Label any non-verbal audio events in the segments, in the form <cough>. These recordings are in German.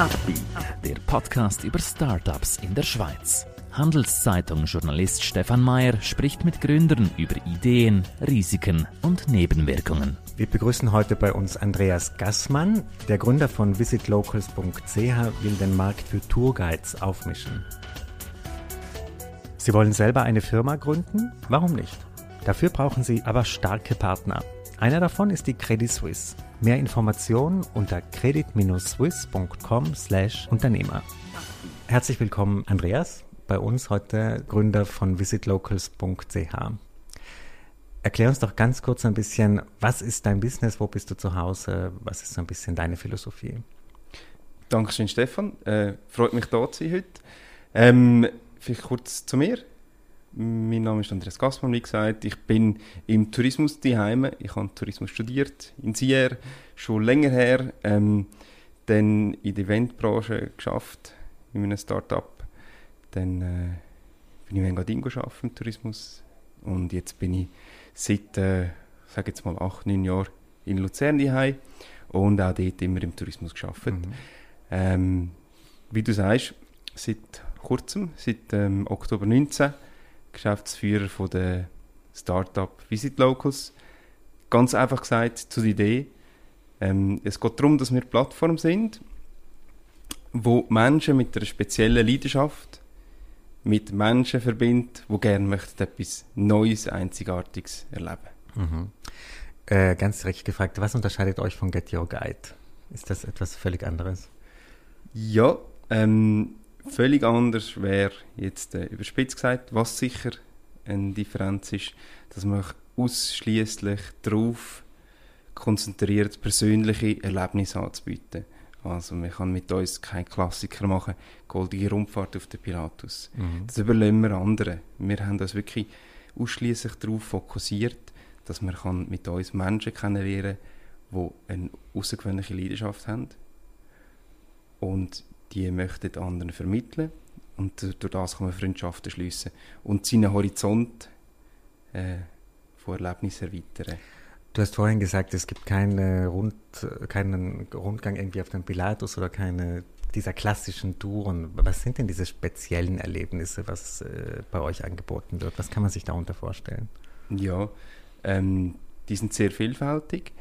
Upbeat, der Podcast über Startups in der Schweiz. Handelszeitung-Journalist Stefan Mayer spricht mit Gründern über Ideen, Risiken und Nebenwirkungen. Wir begrüßen heute bei uns Andreas Gassmann. Der Gründer von visitlocals.ch will den Markt für Tourguides aufmischen. Sie wollen selber eine Firma gründen? Warum nicht? Dafür brauchen Sie aber starke Partner. Einer davon ist die Credit Suisse. Mehr Informationen unter credit-swiss.com/Unternehmer. Herzlich willkommen, Andreas, bei uns heute Gründer von visitlocals.ch. Erklär uns doch ganz kurz ein bisschen, was ist dein Business, wo bist du zu Hause, was ist so ein bisschen deine Philosophie? Dankeschön, Stefan. Äh, freut mich, da zu sein heute. Ähm, vielleicht kurz zu mir. Mein Name ist Andreas Gassmann, wie gesagt. Ich bin im Tourismus daheim. Ich habe Tourismus studiert in Sierra, schon länger her. Ähm, dann in der Eventbranche geschafft, in einem Start-up. Dann äh, bin ich in Engadin gearbeitet im Tourismus. Und jetzt bin ich seit, äh, sage jetzt mal, acht, neun Jahren in Luzern daheim und auch dort immer im Tourismus gearbeitet. Mhm. Ähm, wie du sagst, seit kurzem, seit ähm, Oktober 19 Geschäftsführer von der Startup Visit Locals. Ganz einfach gesagt zu der Idee. Ähm, es geht darum, dass wir eine Plattform sind, wo Menschen mit einer speziellen Leidenschaft mit Menschen verbindet, die gerne möchten etwas Neues, Einzigartiges erleben. Mhm. Äh, ganz direkt gefragt, was unterscheidet euch von Get Your Guide? Ist das etwas völlig anderes? Ja, ähm, völlig anders wäre jetzt äh, überspitzt gesagt, was sicher eine Differenz ist, dass man ausschließlich darauf konzentriert, persönliche Erlebnisse anzubieten. Also man kann mit uns keinen Klassiker machen, goldige Rundfahrt auf den Pilatus. Mhm. Das überlassen wir anderen. Wir haben uns wirklich ausschließlich darauf fokussiert, dass man kann mit uns Menschen kennenlernen kann, die eine außergewöhnliche Leidenschaft haben. Und die möchten anderen vermitteln und durch das kann man Freundschaften schließen und seinen Horizont äh, von Erlebnissen erweitern. Du hast vorhin gesagt, es gibt keine Rund, keinen Rundgang irgendwie auf dem Pilatus oder keine dieser klassischen Touren. Was sind denn diese speziellen Erlebnisse, was äh, bei euch angeboten wird? Was kann man sich darunter vorstellen? Ja, ähm, die sind sehr vielfältig.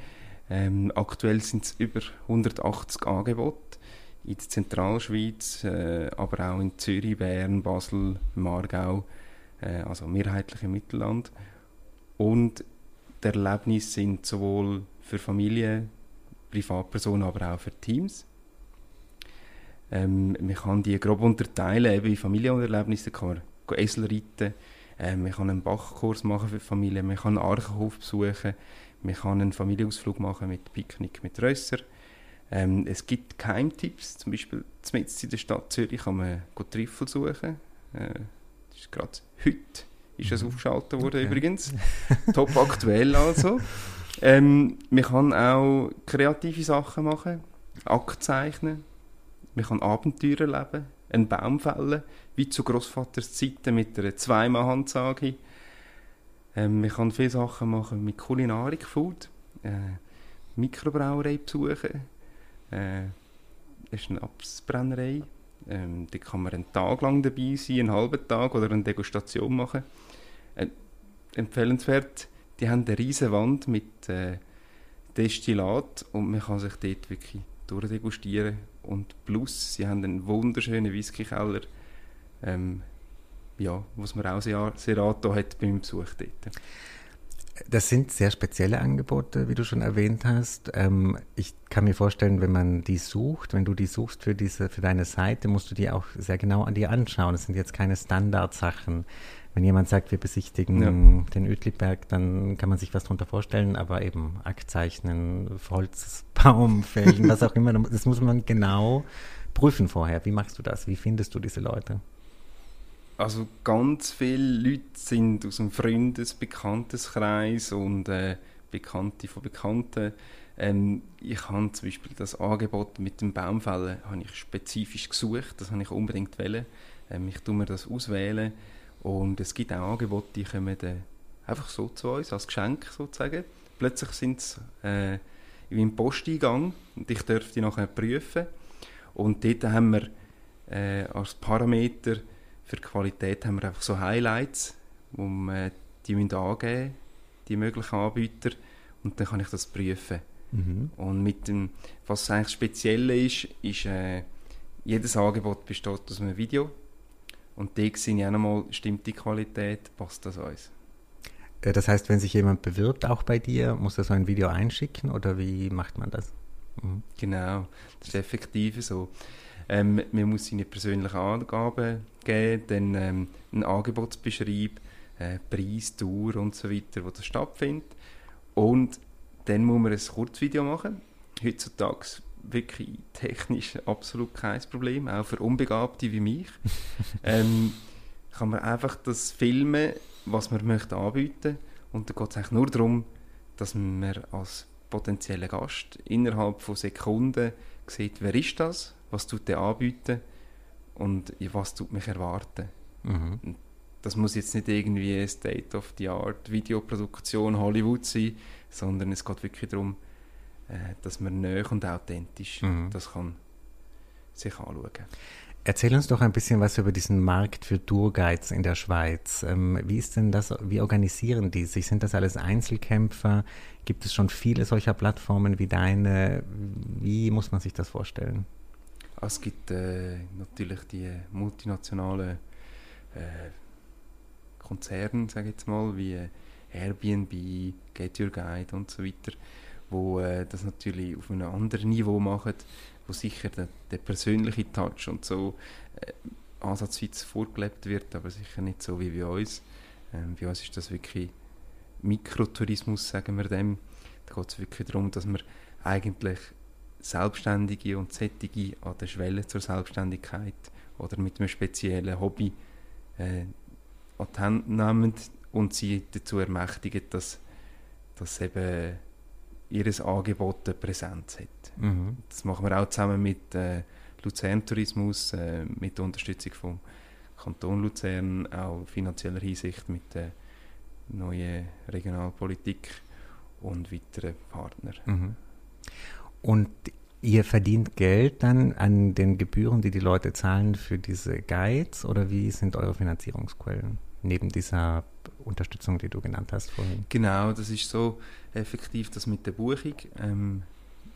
Ähm, aktuell sind es über 180 Angebote in der Zentralschweiz, äh, aber auch in Zürich, Bern, Basel, Margau, äh, also mehrheitlich im Mittelland. Und die Erlebnisse sind sowohl für Familien, Privatpersonen, aber auch für Teams. Ähm, man kann die grob unterteilen, eben in Familienerlebnisse kann man Esel reiten, äh, man kann einen Bachkurs machen für Familien, man kann einen Archenhof besuchen, man kann einen Familienausflug machen mit Picknick mit Rösser, ähm, es gibt Keimtipps, zum Beispiel in der Stadt Zürich kann man Trüffel suchen. Äh, das ist gerade heute ist das mhm. aufgeschaltet worden okay. übrigens. <laughs> Top aktuell also. Ähm, man kann auch kreative Sachen machen, Akt zeichnen, man kann Abenteuer erleben, einen Baum fällen, wie zu Großvaters Zeiten mit einer Zweimal-Handsage. Ähm, man kann viele Sachen machen mit Kulinarik, Food, äh, Mikrobrauerei besuchen, äh, ist eine Absbrennerei. Ähm, da kann man einen Tag lang dabei sein, einen halben Tag oder eine Degustation machen. Äh, empfehlenswert, die haben eine riesige Wand mit äh, Destillat und man kann sich dort wirklich durchdegustieren. Und plus, sie haben einen wunderschönen Whisky-Keller, ähm, ja, was man auch sehr, sehr angetan hat beim Besuch dort. Das sind sehr spezielle Angebote, wie du schon erwähnt hast. Ähm, ich kann mir vorstellen, wenn man die sucht, wenn du die suchst für, diese, für deine Seite, musst du die auch sehr genau an dir anschauen. Das sind jetzt keine Standardsachen. Wenn jemand sagt, wir besichtigen ja. den Uetliberg, dann kann man sich was darunter vorstellen, aber eben Aktzeichnen, Holz, Baum fällen, was auch immer, das muss man genau prüfen vorher. Wie machst du das? Wie findest du diese Leute? Also ganz viele Leute sind aus dem Freundes-, Bekanntenkreis und äh, Bekannte von Bekannten. Ähm, ich habe zum Beispiel das Angebot mit dem Baumfällen habe ich spezifisch gesucht, das habe ich unbedingt wählen. Ähm, ich tue mir das auswählen und es gibt auch Angebote, die kommen dann einfach so zu uns, als Geschenk sozusagen. Plötzlich sind sie äh, im Posteingang und ich dürfte die nachher prüfen Und dort haben wir äh, als Parameter für die Qualität haben wir einfach so Highlights, wo wir die müssen angeben die möglichen Anbieter, und dann kann ich das prüfen. Mhm. Und mit dem, was eigentlich speziell ist, ist, äh, jedes Angebot besteht aus einem Video. Und da sehe ich auch nochmal, stimmt die Qualität, passt das uns. Äh, das heißt, wenn sich jemand bewirbt, auch bei dir, muss er so ein Video einschicken oder wie macht man das? Mhm. Genau, das ist effektiv so. Ähm, man muss seine persönlichen Angaben geben, dann ähm, einen Angebotsbeschreib, äh, Preis, Tour und so weiter, wo das stattfindet. Und dann muss man ein Kurzvideo machen. Heutzutage wirklich technisch absolut kein Problem, auch für Unbegabte wie mich. <laughs> ähm, kann man einfach das filmen, was man möchte anbieten und dann geht es eigentlich nur darum, dass man als potenzieller Gast innerhalb von Sekunden sieht, wer ist das, was tut der anbieten und was tut mich erwarten. Mhm. Das muss jetzt nicht irgendwie State of the Art Videoproduktion Hollywood sein, sondern es geht wirklich darum, äh, dass man neu und authentisch mhm. das kann sich anschauen kann. Erzähl uns doch ein bisschen was über diesen Markt für Tourguides in der Schweiz. Ähm, wie ist denn das, wie organisieren die sich? Sind das alles Einzelkämpfer? Gibt es schon viele solcher Plattformen wie deine? Wie muss man sich das vorstellen? Es gibt äh, natürlich die multinationalen äh, Konzerne, sage ich jetzt mal, wie Airbnb, Get Your Guide und so weiter, wo äh, das natürlich auf einem anderen Niveau machen, wo sicher der, der persönliche Touch und so äh, ansatzweise vorgelebt wird, aber sicher nicht so wie bei uns. Ähm, bei uns ist das wirklich Mikrotourismus, sagen wir dem. Da geht es wirklich darum, dass wir eigentlich Selbstständige und Sättige an der Schwelle zur Selbstständigkeit oder mit einem speziellen Hobby äh, an die Hand nehmen und sie dazu ermächtigen, dass, dass eben ihr Angebot eine Präsenz hat. Mhm. Das machen wir auch zusammen mit äh, Luzern Tourismus, äh, mit der Unterstützung vom Kanton Luzern, auch finanzieller Hinsicht mit der neuen Regionalpolitik und weiteren Partnern. Mhm. Und ihr verdient Geld dann an den Gebühren, die die Leute zahlen für diese Guides oder wie sind eure Finanzierungsquellen? neben dieser Unterstützung, die du genannt hast vorhin. Genau, das ist so effektiv, dass mit der Buchung ähm,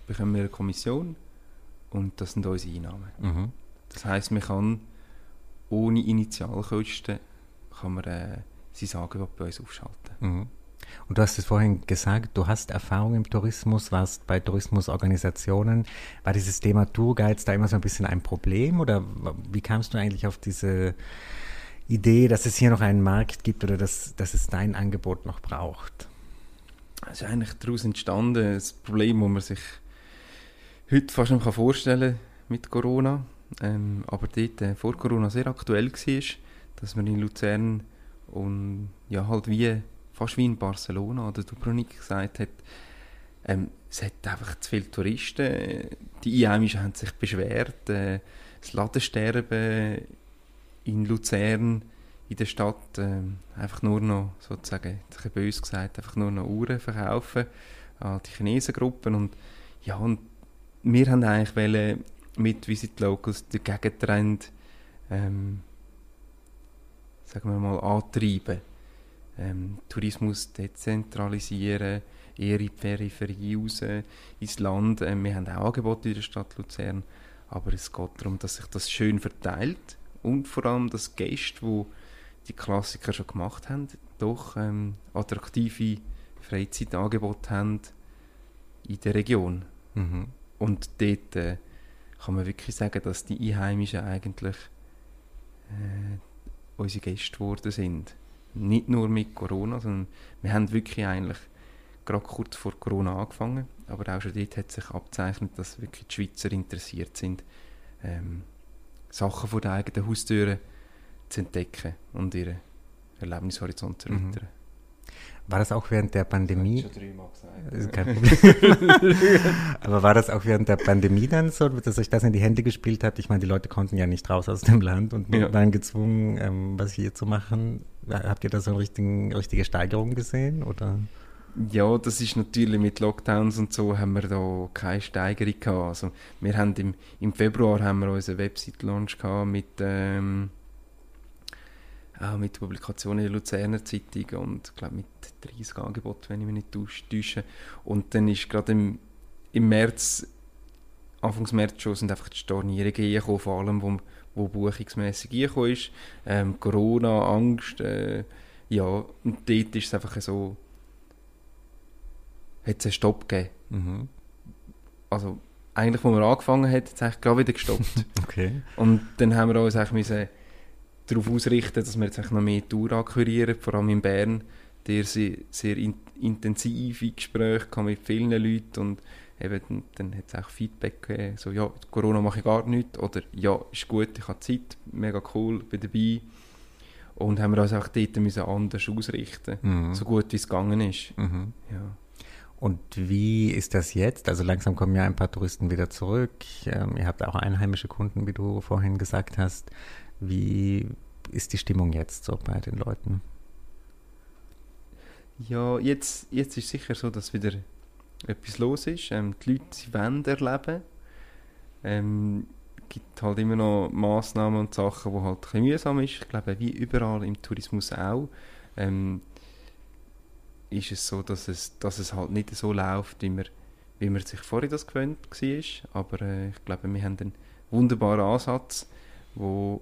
bekommen wir eine Kommission und das sind unsere Einnahmen. Mhm. Das heißt, man kann ohne Initialkosten kann man äh, sein Angebot bei uns aufschalten. Mhm. Und du hast es vorhin gesagt, du hast Erfahrung im Tourismus, warst bei Tourismusorganisationen. War dieses Thema Tourguides da immer so ein bisschen ein Problem oder wie kamst du eigentlich auf diese Idee, dass es hier noch einen Markt gibt oder dass, dass es dein Angebot noch braucht? Es ist eigentlich daraus entstanden, das Problem, das man sich heute fast nicht vorstellen kann mit Corona, ähm, aber dort äh, vor Corona sehr aktuell war, dass man in Luzern und ja, halt wie, fast wie in Barcelona oder Dubrovnik gesagt hat, ähm, es hat einfach zu viele Touristen, die Einheimischen haben sich beschwert, äh, das Ladensterben in Luzern in der Stadt äh, einfach nur noch, sozusagen, ein böse gesagt, einfach nur noch Uhren verkaufen an die Chinesengruppen und ja, und wir haben eigentlich wollen, mit Visit Locals den Gegentrend ähm, sagen wir mal, antreiben. Ähm, Tourismus dezentralisieren, eher in die Peripherie raus, ins Land. Ähm, wir haben auch Angebote in der Stadt Luzern, aber es geht darum, dass sich das schön verteilt und vor allem, dass Gäste, die die Klassiker schon gemacht haben, doch ähm, attraktive Freizeitangebote haben in der Region. Mhm. Und dort äh, kann man wirklich sagen, dass die Einheimischen eigentlich äh, unsere Gäste geworden sind. Nicht nur mit Corona, sondern wir haben wirklich eigentlich gerade kurz vor Corona angefangen, aber auch schon dort hat sich abzeichnet, dass wirklich die Schweizer interessiert sind, ähm, Sachen vor den eigenen Haustüren zu entdecken und ihren Erlebnishorizont zu mhm. erweitern. War das auch während der Pandemie? Das schon gesagt. <laughs> Aber war das auch während der Pandemie dann so, dass euch das in die Hände gespielt hat? Ich meine, die Leute konnten ja nicht raus aus dem Land und ja. waren gezwungen, ähm, was hier zu machen. Habt ihr da so eine richtige Steigerung gesehen? Oder? Ja, das ist natürlich mit Lockdowns und so haben wir da keine Steigerung gehabt. Also wir haben im, im Februar haben wir unseren Website-Launch gehabt mit, ähm, auch mit Publikationen in der Luzerner Zeitung und glaube mit 30 Angeboten, wenn ich mich nicht täusche. Und dann ist gerade im, im März, Anfangs März schon, sind einfach die Stornierungen gekommen, vor allem, wo, wo buchungsmässig gekommen ist. Ähm, Corona, Angst, äh, ja, und dort ist es einfach so, hat es einen Stopp gegeben. Mhm. Also eigentlich, wo wir angefangen haben, hat es eigentlich gerade wieder gestoppt. <laughs> Okay. Und dann haben wir uns eigentlich müssen darauf ausrichten, dass wir jetzt eigentlich noch mehr Tour akquirieren, vor allem in Bern, der sehr, sehr in, intensive Gespräche mit vielen Leuten und eben dann, dann hat es auch Feedback gegeben, so ja, Corona mache ich gar nichts oder ja, ist gut, ich habe Zeit, mega cool, bin dabei und haben wir uns auch dort müssen anders ausrichten, Mhm. so gut wie es gegangen ist. Mhm. Ja. Und wie ist das jetzt? Also langsam kommen ja ein paar Touristen wieder zurück. Ähm, ihr habt auch einheimische Kunden, wie du vorhin gesagt hast. Wie ist die Stimmung jetzt so bei den Leuten? Ja, jetzt, jetzt ist sicher so, dass wieder etwas los ist. Ähm, die Leute sie wollen erleben. Ähm, gibt halt immer noch Massnahmen und Sachen, die halt ein bisschen mühsam ist. Ich glaube, wie überall im Tourismus auch, ähm, ist es so, dass es, dass es halt nicht so läuft, wie man, wie man sich vorher das gewöhnt war. Aber äh, ich glaube, wir haben einen wunderbaren Ansatz, wo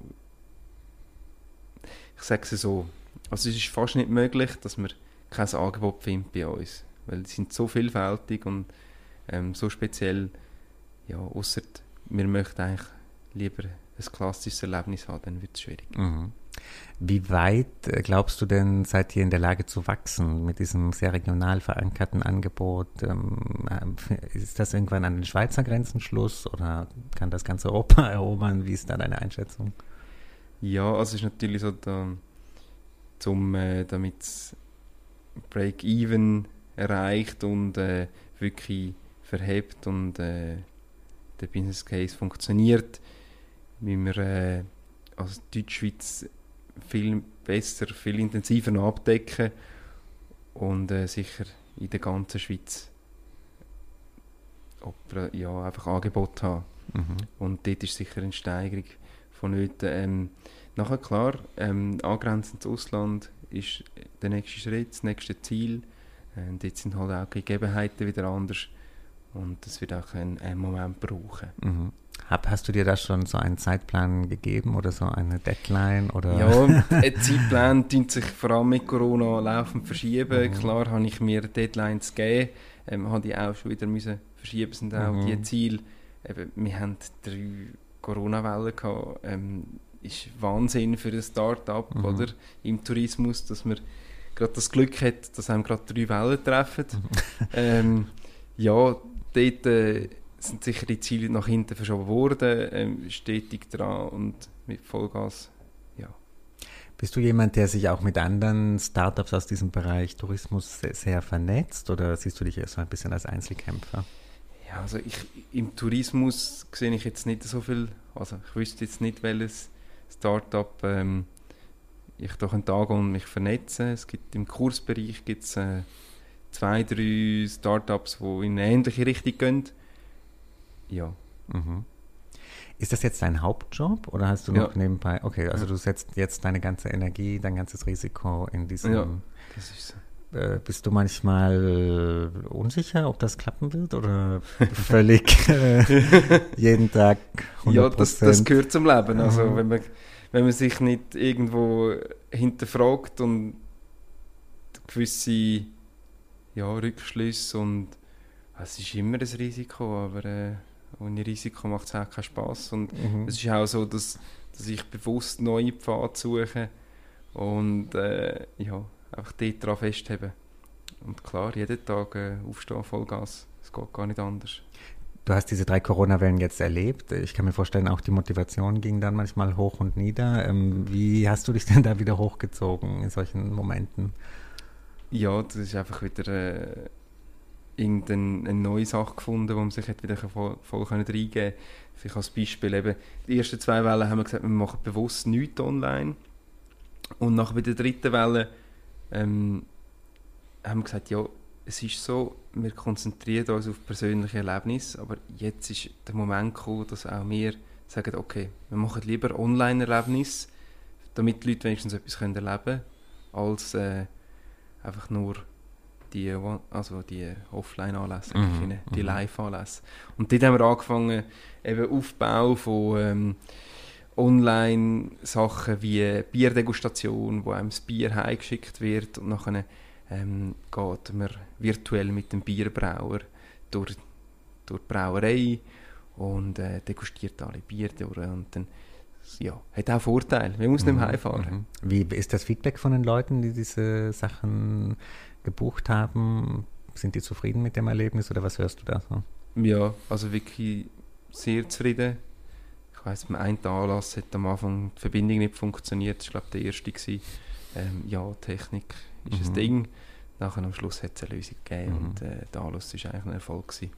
ich sage es so, also es ist fast nicht möglich, dass man kein Angebot findet bei uns, weil die sind so vielfältig und ähm, so speziell, ja, ausser wir möchten eigentlich lieber ein klassisches Erlebnis haben, dann wird es schwierig. Mhm. Wie weit äh, glaubst du denn, seid ihr in der Lage zu wachsen mit diesem sehr regional verankerten Angebot? Ähm, äh, ist das irgendwann an den Schweizer Grenzen Schluss oder kann das ganze Europa <laughs> erobern? Wie ist da deine Einschätzung? Ja, also es ist natürlich so, da, zum, äh, damit Break-Even erreicht und äh, wirklich verhebt und äh, der Business Case funktioniert, wie wir äh, als Deutschschweiz viel besser, viel intensiver abdecken und äh, sicher in der ganzen Schweiz ob, ja, einfach Angebot haben. Mhm. Und dort ist sicher eine Steigerung vonnöten. Ähm, nachher klar, ähm, angrenzend ins Ausland ist der nächste Schritt, das nächste Ziel. Ähm, dort sind halt auch Gegebenheiten wieder anders und das wird auch einen, einen Moment brauchen. Mhm. Hab, hast du dir da schon so einen Zeitplan gegeben oder so eine Deadline? Oder? Ja, <laughs> ein Zeitplan tun sich vor allem mit Corona laufend verschieben. Mhm. Klar habe ich mir Deadlines gegeben, ähm, habe die auch schon wieder müssen verschieben, sind auch Mhm. die Ziele. Eben, wir haben drei Corona-Wellen gehabt. Ähm, ist Wahnsinn für ein Start-up Mhm. oder im Tourismus, dass man gerade das Glück hat, dass einem gerade drei Wellen treffen. ähm, ja, dort äh, sind sicher die Ziele nach hinten verschoben worden, ähm, stetig dran und mit Vollgas. Bist du jemand, der sich auch mit anderen Startups aus diesem Bereich Tourismus sehr, sehr vernetzt oder siehst du dich eher so ein bisschen als Einzelkämpfer? Ja, also ich, im Tourismus sehe ich jetzt nicht so viel, also ich wüsste jetzt nicht, welches Startup ähm, ich da einen Tag und mich vernetzen. Es gibt im Kursbereich gibt's, äh, zwei, drei Startups, die in eine ähnliche Richtung gehen. Ja, Mhm. Ist das jetzt dein Hauptjob oder hast du noch Ja. nebenbei? Okay, also Ja. du setzt jetzt deine ganze Energie, dein ganzes Risiko in diesem. Ja. das ist so. Äh, bist du manchmal unsicher, ob das klappen wird oder <laughs> völlig äh, jeden Tag 100%? Ja, das, das gehört zum Leben. Also Mhm. wenn man, wenn man sich nicht irgendwo hinterfragt und gewisse ja, Rückschlüsse und es ist immer ein Risiko, aber äh, ohne Risiko macht es auch keinen Spass. Und Mhm. es ist auch so, dass, dass ich bewusst neue Pfade suche und äh, ja, einfach dort dran festheben. Und klar, jeden Tag äh, aufstehen, Vollgas. Es geht gar nicht anders. Du hast diese drei Corona-Wellen jetzt erlebt. Ich kann mir vorstellen, auch die Motivation ging dann manchmal hoch und nieder. Ähm, wie hast du dich <laughs> denn da wieder hochgezogen in solchen Momenten? Ja, das ist einfach wieder äh, irgendeine eine neue Sache gefunden, wo man sich wieder voll, voll reingeben konnte. Vielleicht als Beispiel eben, die ersten zwei Wellen haben wir gesagt, wir machen bewusst nichts online. Und nach bei der dritten Welle ähm, haben wir gesagt, ja, es ist so, wir konzentrieren uns auf persönliche Erlebnisse, aber jetzt ist der Moment gekommen, dass auch wir sagen, okay, wir machen lieber Online-Erlebnisse, damit die Leute wenigstens etwas erleben können, als äh, einfach nur die, also die Offline-Anlässe, mhm, die mhm. Live-Anlässe. Und dort haben wir angefangen, eben Aufbau von ähm, Online-Sachen wie Bierdegustation, wo einem das Bier heimgeschickt wird und nachher ähm, geht man virtuell mit dem Bierbrauer durch, durch die Brauerei und äh, degustiert alle Bier durch und dann ja, hat auch Vorteile. Man muss mhm, nicht mehr heimfahren. Mhm. Wie ist das Feedback von den Leuten, die diese Sachen gebucht haben? Sind die zufrieden mit dem Erlebnis oder was hörst du da so? Ja, also wirklich sehr zufrieden. Ich weiß, beim einen Anlass hat am Anfang die Verbindung nicht funktioniert. Das war, glaube der erste. Ähm, ja, Technik ist mhm. ein Ding. Nachher am Schluss hat es eine Lösung gegeben mhm. und äh, der Anlass war eigentlich ein Erfolg. Gewesen.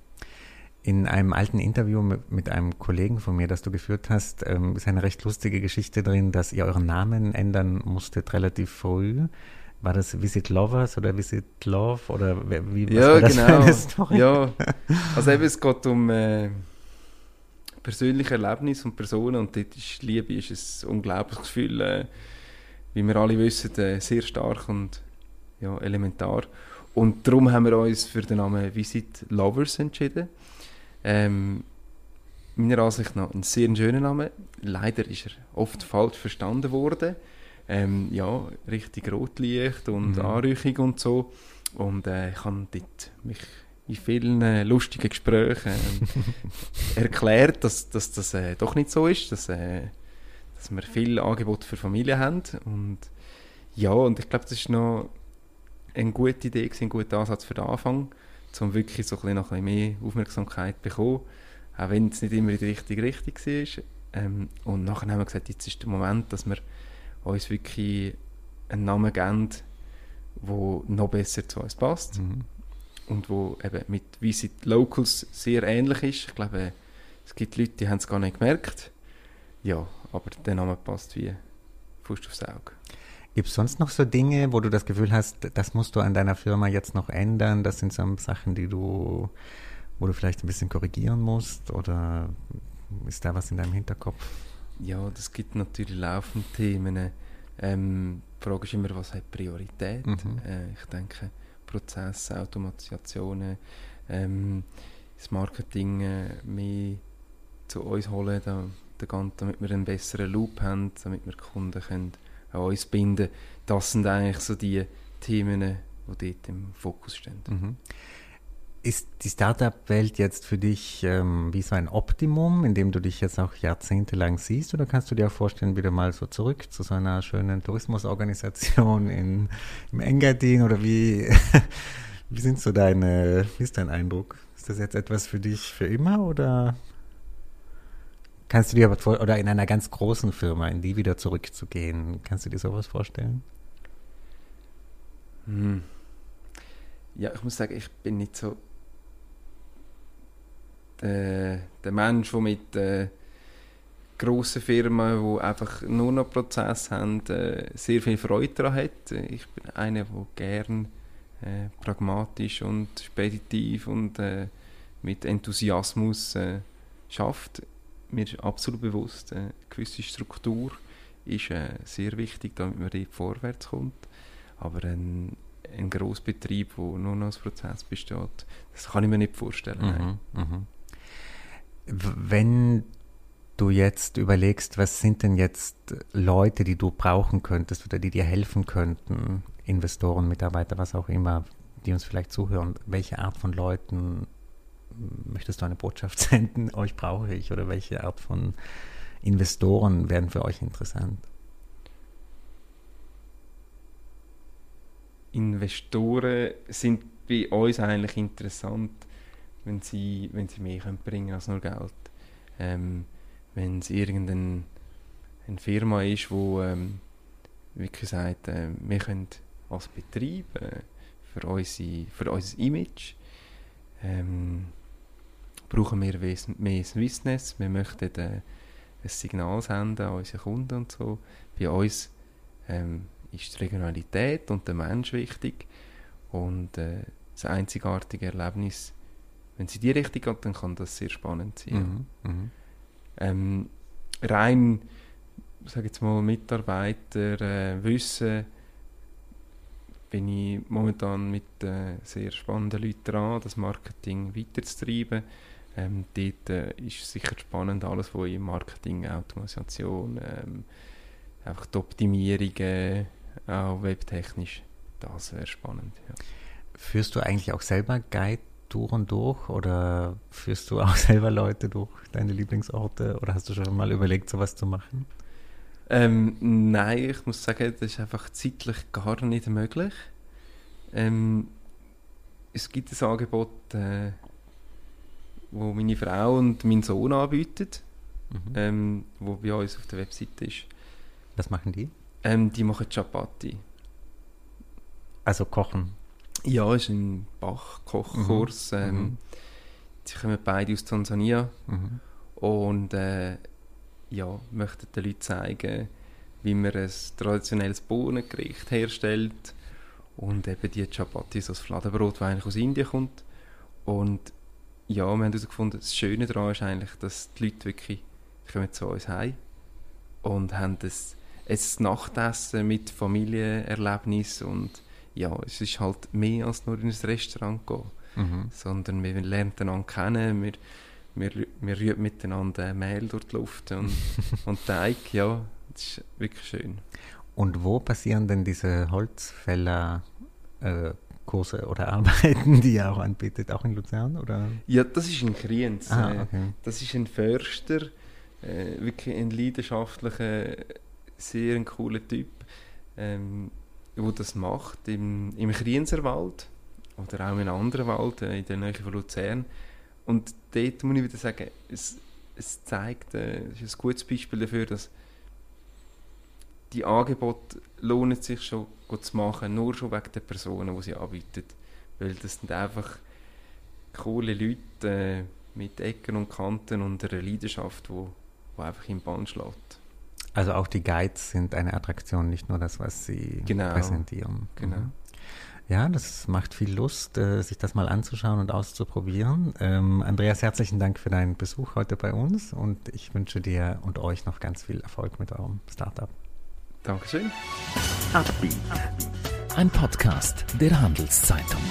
In einem alten Interview mit, mit, einem Kollegen von mir, das du geführt hast, ähm, ist eine recht lustige Geschichte drin, dass ihr euren Namen ändern musstet relativ früh. War das Visit Lovers oder Visit Love oder wie was ja, war das genau. für eine Story? Ja, also eben, es geht um äh, persönliche Erlebnisse und Personen und dort ist Liebe ist ein unglaubliches Gefühl, äh, wie wir alle wissen, äh, sehr stark und ja, elementar. Und darum haben wir uns für den Namen Visit Lovers entschieden. Ähm, meiner Ansicht nach ein sehr schöner Name. Leider ist er oft falsch verstanden worden. Ähm, ja, richtig Rotlicht und mhm. Anrüchung und so. Und äh, ich habe dort mich in vielen äh, lustigen Gesprächen äh, <laughs> erklärt, dass, dass das äh, doch nicht so ist, dass, äh, dass wir viele Angebote für Familien haben. Und ja, und ich glaube, das ist noch eine gute Idee, ein guter Ansatz für den Anfang um wirklich so ein bisschen noch ein bisschen mehr Aufmerksamkeit zu bekommen, auch wenn es nicht immer in die richtige Richtung war. Ähm, und nachher haben wir gesagt, jetzt ist der Moment, dass wir uns wirklich einen Namen geben, der noch besser zu uns passt mhm. und wo eben mit Visit Locals sehr ähnlich ist. Ich glaube, es gibt Leute, die haben es gar nicht gemerkt. Ja, aber der Name passt wie Fuß aufs Auge. Gibt es sonst noch so Dinge, wo du das Gefühl hast, das musst du an deiner Firma jetzt noch ändern? Das sind so Sachen, die du, wo du vielleicht ein bisschen korrigieren musst? Oder ist da was in deinem Hinterkopf? Ja, das gibt natürlich laufend Themen. Ähm, die Frage ist immer, was hat Priorität? Mhm. Äh, ich denke, Prozesse, Automatisationen, ähm, das Marketing äh, mehr zu uns holen, da, damit wir einen besseren Loop haben, damit wir Kunden können an uns binden. Das sind eigentlich so die Themen, die dort im Fokus stehen. Mhm. Ist die Startup-Welt jetzt für dich ähm, wie so ein Optimum, in dem du dich jetzt auch jahrzehntelang siehst? Oder kannst du dir auch vorstellen, wieder mal so zurück zu so einer schönen Tourismusorganisation in, im Engadin? Oder wie, <laughs> wie sind so deine, wie ist dein Eindruck? Ist das jetzt etwas für dich für immer oder Kannst du dir aber vor, oder in einer ganz großen Firma, in die wieder zurückzugehen, kannst du dir sowas vorstellen? Hm. Ja, ich muss sagen, ich bin nicht so der, der Mensch, der mit äh, grossen Firmen, die einfach nur noch Prozess haben, äh, sehr viel Freude daran hat. Ich bin einer, der gern äh, pragmatisch und speditiv und äh, mit Enthusiasmus äh, schafft mir ist absolut bewusst, eine gewisse Struktur ist äh, sehr wichtig, damit man dort vorwärts kommt. Aber ein, ein Grossbetrieb, wo nur noch ein Prozess besteht, das kann ich mir nicht vorstellen. Mhm, mhm. Wenn du jetzt überlegst, was sind denn jetzt Leute, die du brauchen könntest oder die dir helfen könnten, Investoren, Mitarbeiter, was auch immer, die uns vielleicht zuhören, welche Art von Leuten möchtest du eine Botschaft <laughs> senden? Euch brauche ich oder welche Art von Investoren werden für euch interessant? Investoren sind bei uns eigentlich interessant, wenn sie, wenn sie mehr können bringen als nur Geld. Ähm, wenn es irgendeine eine Firma ist, wo ähm, wirklich sagt, äh, wir können als Betrieb äh, für, unsere, für unser Image ähm, brauchen wir mehr Swissness. Wir möchten äh, ein Signal senden an unsere Kunden und so. Bei uns ähm, ist die Regionalität und der Mensch wichtig. Und äh, ein einzigartiges Erlebnis. Wenn es in die Richtung geht, dann kann das sehr spannend sein. Mhm. Mhm. Ähm, rein, sage jetzt mal, Mitarbeiter äh, wissen, bin ich momentan mit äh, sehr spannenden Leuten dran, das Marketing weiterzutreiben. Ähm, dort äh, ist sicher spannend, alles, was im Marketing, Automatisation, ähm, einfach die Optimierungen, auch webtechnisch, das wäre spannend. Ja. Führst du eigentlich auch selber Guide durch und durch oder führst du auch <laughs> selber Leute durch deine Lieblingsorte oder hast du schon mal überlegt, sowas zu machen? Ähm, nein, ich muss sagen, das ist einfach zeitlich gar nicht möglich. Ähm, es gibt ein Angebot, äh, wo meine Frau und mein Sohn anbieten, Mhm. ähm, wo bei uns auf der Webseite ist. Was machen die? Ähm, die machen Chapati. Also kochen. Ja, ist ein Bach-Kochkurs. Mhm. Ähm, Mhm. Sie kommen beide aus Tansania Mhm. und äh, ja, möchten den Leuten zeigen, wie man ein traditionelles Bohnengericht herstellt und eben die Chapati, so das Fladenbrot, das eigentlich aus Indien kommt. Und ja, wir haben herausgefunden, das Schöne daran ist eigentlich, dass die Leute wirklich kommen zu uns heim und haben ein, ein Nachtessen mit Familienerlebnis und ja, es ist halt mehr als nur in ein Restaurant gehen Mhm. sondern wir lernen einander kennen, wir, wir, wir rühren miteinander Mehl durch die Luft und, <laughs> und Teig, ja, das ist wirklich schön. Und wo passieren denn diese Holzfäller äh, Kurse oder Arbeiten, <laughs> die ihr auch anbietet? Auch in Luzern? Oder? Ja, das ist ein Kriens. Ah, äh, okay. Das ist ein Förster, äh, wirklich ein leidenschaftlicher, sehr ein cooler Typ, ähm, der das macht im, im Krienserwald oder auch in anderen Wald äh, in der Nähe von Luzern. Und dort muss ich wieder sagen, es, es zeigt, äh, es ist ein gutes Beispiel dafür, dass die Angebote lohnen sich schon gut zu machen, nur schon wegen der Personen, die sie anbieten. Weil das sind einfach coole Leute äh, mit Ecken und Kanten und einer Leidenschaft, die wo, wo einfach im Bann schlägt. Also auch die Guides sind eine Attraktion, nicht nur das, was sie Genau. präsentieren. Genau. Mhm. Ja, das macht viel Lust, äh, sich das mal anzuschauen und auszuprobieren. Ähm, Andreas, herzlichen Dank für deinen Besuch heute bei uns und ich wünsche dir und euch noch ganz viel Erfolg mit eurem Startup. Dankeschön. Ein Podcast der Handelszeitung.